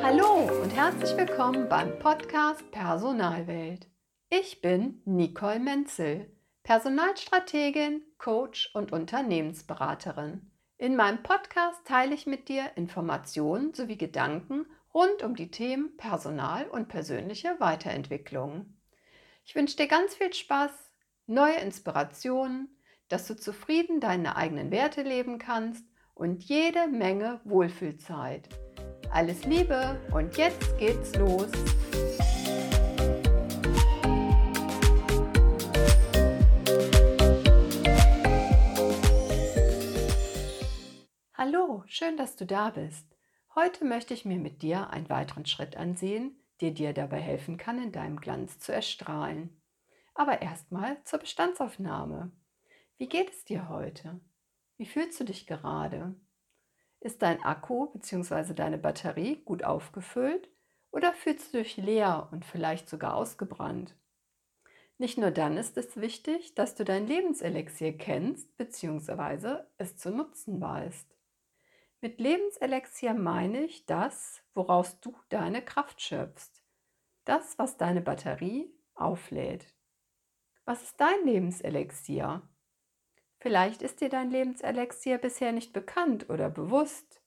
Hallo und herzlich willkommen beim Podcast Personalwelt. Ich bin Nicole Menzel, Personalstrategin, Coach und Unternehmensberaterin. In meinem Podcast teile ich mit dir Informationen sowie Gedanken rund um die Themen Personal und persönliche Weiterentwicklung. Ich wünsche dir ganz viel Spaß, neue Inspirationen, dass du zufrieden deine eigenen Werte leben kannst und jede Menge Wohlfühlzeit. Alles Liebe und jetzt geht's los. Hallo, schön, dass du da bist. Heute möchte ich mir mit dir einen weiteren Schritt ansehen, der dir dabei helfen kann, in deinem Glanz zu erstrahlen. Aber erstmal zur Bestandsaufnahme. Wie geht es dir heute? Wie fühlst du dich gerade? Ist dein Akku bzw. deine Batterie gut aufgefüllt oder fühlst du dich leer und vielleicht sogar ausgebrannt? Nicht nur dann ist es wichtig, dass du dein Lebenselixier kennst bzw. es zu nutzen weißt. Mit Lebenselixier meine ich das, woraus du deine Kraft schöpfst. Das, was deine Batterie auflädt. Was ist dein Lebenselixier? Vielleicht ist dir dein Lebenselixier bisher nicht bekannt oder bewusst.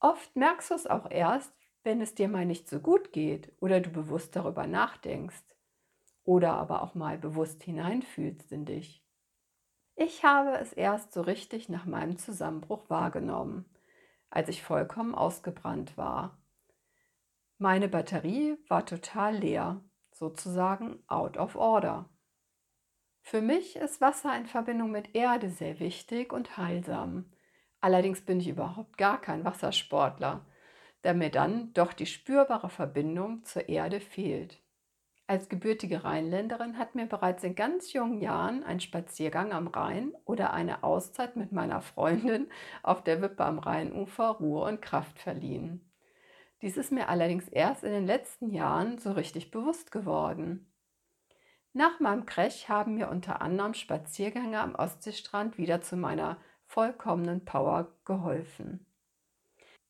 Oft merkst du es auch erst, wenn es dir mal nicht so gut geht oder du bewusst darüber nachdenkst oder aber auch mal bewusst hineinfühlst in dich. Ich habe es erst so richtig nach meinem Zusammenbruch wahrgenommen als ich vollkommen ausgebrannt war. Meine Batterie war total leer, sozusagen out of order. Für mich ist Wasser in Verbindung mit Erde sehr wichtig und heilsam. Allerdings bin ich überhaupt gar kein Wassersportler, da mir dann doch die spürbare Verbindung zur Erde fehlt. Als gebürtige Rheinländerin hat mir bereits in ganz jungen Jahren ein Spaziergang am Rhein oder eine Auszeit mit meiner Freundin auf der Wippe am Rheinufer Ruhe und Kraft verliehen. Dies ist mir allerdings erst in den letzten Jahren so richtig bewusst geworden. Nach meinem Crash haben mir unter anderem Spaziergänge am Ostseestrand wieder zu meiner vollkommenen Power geholfen.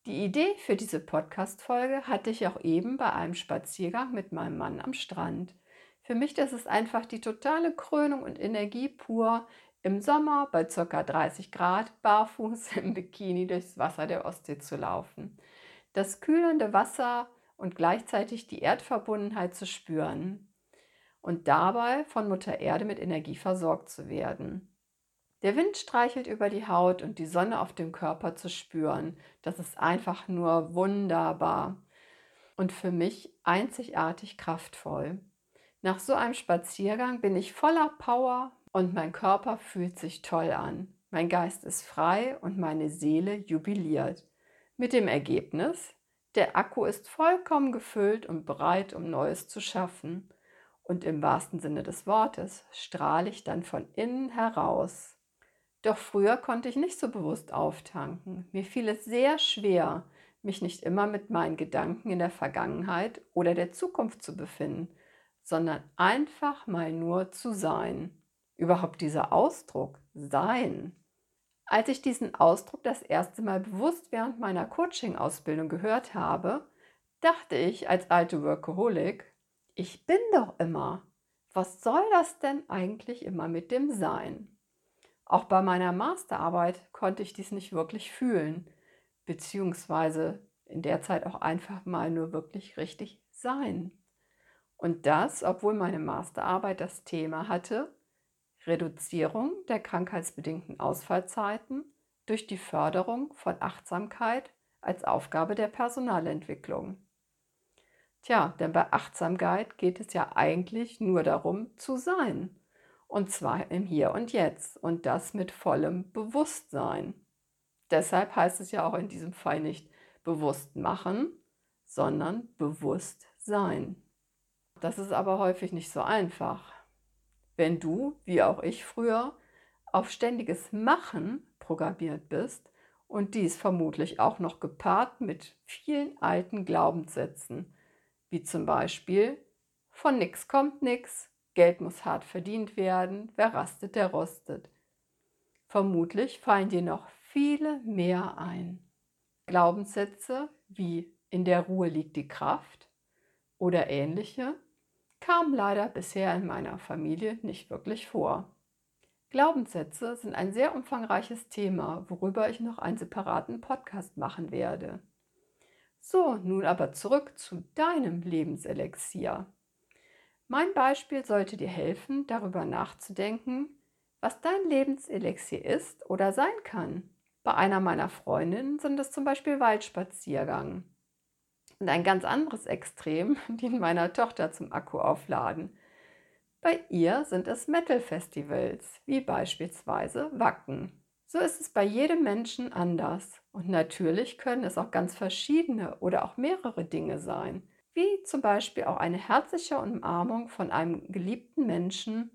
Die Idee für diese Podcast-Folge hatte ich auch eben bei einem Spaziergang mit meinem Mann am Strand. Für mich das ist einfach die totale Krönung und Energie pur, im Sommer bei ca. 30 Grad barfuß im Bikini durchs Wasser der Ostsee zu laufen. Das kühlende Wasser und gleichzeitig die Erdverbundenheit zu spüren und dabei von Mutter Erde mit Energie versorgt zu werden. Der Wind streichelt über die Haut und die Sonne auf dem Körper zu spüren, das ist einfach nur wunderbar und für mich einzigartig kraftvoll. Nach so einem Spaziergang bin ich voller Power und mein Körper fühlt sich toll an. Mein Geist ist frei und meine Seele jubiliert. Mit dem Ergebnis, der Akku ist vollkommen gefüllt und bereit, um Neues zu schaffen. Und im wahrsten Sinne des Wortes strahle ich dann von innen heraus. Doch früher konnte ich nicht so bewusst auftanken. Mir fiel es sehr schwer, mich nicht immer mit meinen Gedanken in der Vergangenheit oder der Zukunft zu befinden, sondern einfach mal nur zu sein. Überhaupt dieser Ausdruck sein. Als ich diesen Ausdruck das erste Mal bewusst während meiner Coaching-Ausbildung gehört habe, dachte ich als alte Workaholic, ich bin doch immer. Was soll das denn eigentlich immer mit dem Sein? Auch bei meiner Masterarbeit konnte ich dies nicht wirklich fühlen, beziehungsweise in der Zeit auch einfach mal nur wirklich richtig sein. Und das, obwohl meine Masterarbeit das Thema hatte, Reduzierung der krankheitsbedingten Ausfallzeiten durch die Förderung von Achtsamkeit als Aufgabe der Personalentwicklung. Tja, denn bei Achtsamkeit geht es ja eigentlich nur darum zu sein und zwar im Hier und Jetzt und das mit vollem Bewusstsein. Deshalb heißt es ja auch in diesem Fall nicht bewusst machen, sondern bewusst sein. Das ist aber häufig nicht so einfach. Wenn du, wie auch ich früher, auf ständiges Machen programmiert bist und dies vermutlich auch noch gepaart mit vielen alten Glaubenssätzen, wie zum Beispiel von nix kommt nix, Geld muss hart verdient werden, wer rastet, der rostet. Vermutlich fallen dir noch viele mehr ein. Glaubenssätze wie in der Ruhe liegt die Kraft oder ähnliche kamen leider bisher in meiner Familie nicht wirklich vor. Glaubenssätze sind ein sehr umfangreiches Thema, worüber ich noch einen separaten Podcast machen werde. So, nun aber zurück zu deinem Lebenselixier. Mein Beispiel sollte dir helfen, darüber nachzudenken, was dein Lebenselixier ist oder sein kann. Bei einer meiner Freundinnen sind es zum Beispiel Waldspaziergang. Und ein ganz anderes Extrem dient meiner Tochter zum Akkuaufladen. Bei ihr sind es Metal-Festivals, wie beispielsweise Wacken. So ist es bei jedem Menschen anders. Und natürlich können es auch ganz verschiedene oder auch mehrere Dinge sein, wie zum Beispiel auch eine herzliche Umarmung von einem geliebten Menschen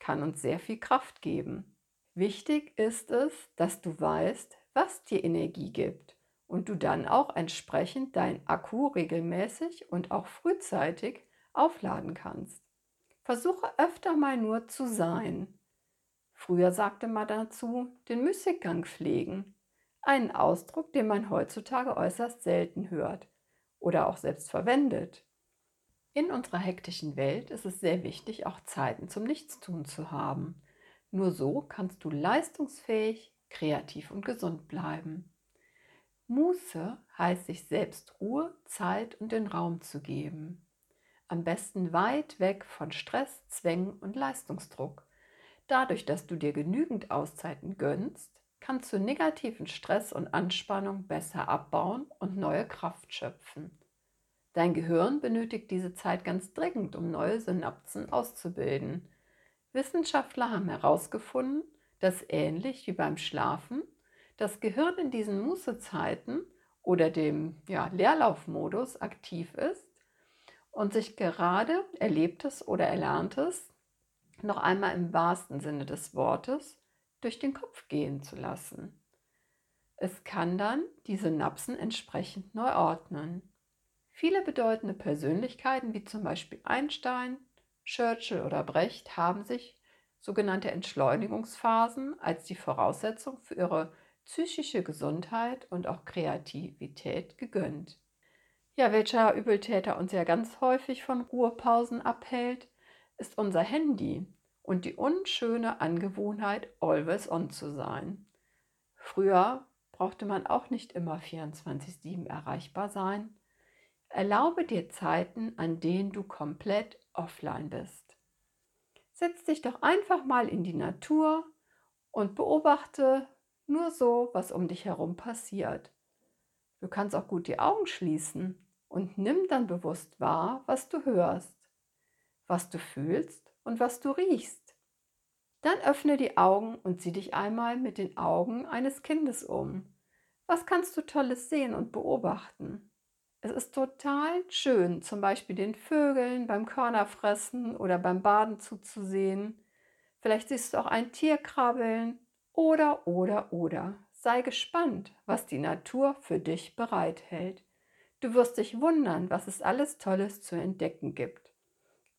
kann uns sehr viel Kraft geben. Wichtig ist es, dass du weißt, was dir Energie gibt und du dann auch entsprechend dein Akku regelmäßig und auch frühzeitig aufladen kannst. Versuche öfter mal nur zu sein. Früher sagte man dazu den Müßiggang pflegen. Einen Ausdruck, den man heutzutage äußerst selten hört oder auch selbst verwendet. In unserer hektischen Welt ist es sehr wichtig, auch Zeiten zum Nichtstun zu haben. Nur so kannst du leistungsfähig, kreativ und gesund bleiben. Muße heißt sich selbst Ruhe, Zeit und den Raum zu geben am besten weit weg von Stress, Zwängen und Leistungsdruck. Dadurch, dass du dir genügend Auszeiten gönnst, kannst du negativen Stress und Anspannung besser abbauen und neue Kraft schöpfen. Dein Gehirn benötigt diese Zeit ganz dringend, um neue Synapsen auszubilden. Wissenschaftler haben herausgefunden, dass ähnlich wie beim Schlafen das Gehirn in diesen Mußezeiten oder dem ja, Leerlaufmodus aktiv ist und sich gerade Erlebtes oder Erlerntes noch einmal im wahrsten Sinne des Wortes durch den Kopf gehen zu lassen. Es kann dann die Synapsen entsprechend neu ordnen. Viele bedeutende Persönlichkeiten wie zum Beispiel Einstein, Churchill oder Brecht haben sich sogenannte Entschleunigungsphasen als die Voraussetzung für ihre psychische Gesundheit und auch Kreativität gegönnt. Ja, welcher Übeltäter uns ja ganz häufig von Ruhepausen abhält, ist unser Handy und die unschöne Angewohnheit, always on zu sein. Früher brauchte man auch nicht immer 24-7 erreichbar sein. Erlaube dir Zeiten, an denen du komplett offline bist. Setz dich doch einfach mal in die Natur und beobachte nur so, was um dich herum passiert. Du kannst auch gut die Augen schließen und nimm dann bewusst wahr, was du hörst, was du fühlst und was du riechst. Dann öffne die Augen und sieh dich einmal mit den Augen eines Kindes um. Was kannst du Tolles sehen und beobachten? Es ist total schön, zum Beispiel den Vögeln beim Körnerfressen oder beim Baden zuzusehen. Vielleicht siehst du auch ein Tier krabbeln oder, oder, oder. Sei gespannt, was die Natur für dich bereithält. Du wirst dich wundern, was es alles Tolles zu entdecken gibt,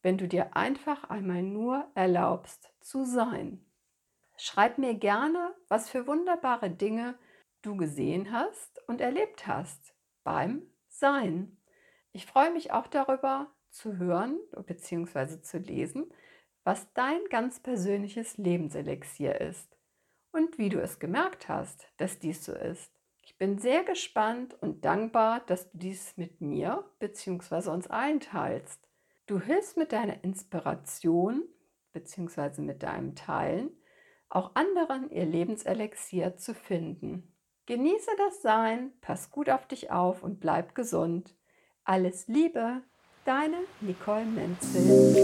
wenn du dir einfach einmal nur erlaubst zu sein. Schreib mir gerne, was für wunderbare Dinge du gesehen hast und erlebt hast beim Sein. Ich freue mich auch darüber zu hören bzw. zu lesen, was dein ganz persönliches Lebenselixier ist und wie du es gemerkt hast, dass dies so ist. Ich bin sehr gespannt und dankbar, dass du dies mit mir bzw. uns allen teilst. Du hilfst mit deiner Inspiration bzw. mit deinem Teilen auch anderen ihr Lebenselixier zu finden. Genieße das Sein, pass gut auf dich auf und bleib gesund. Alles Liebe, deine Nicole Menzel.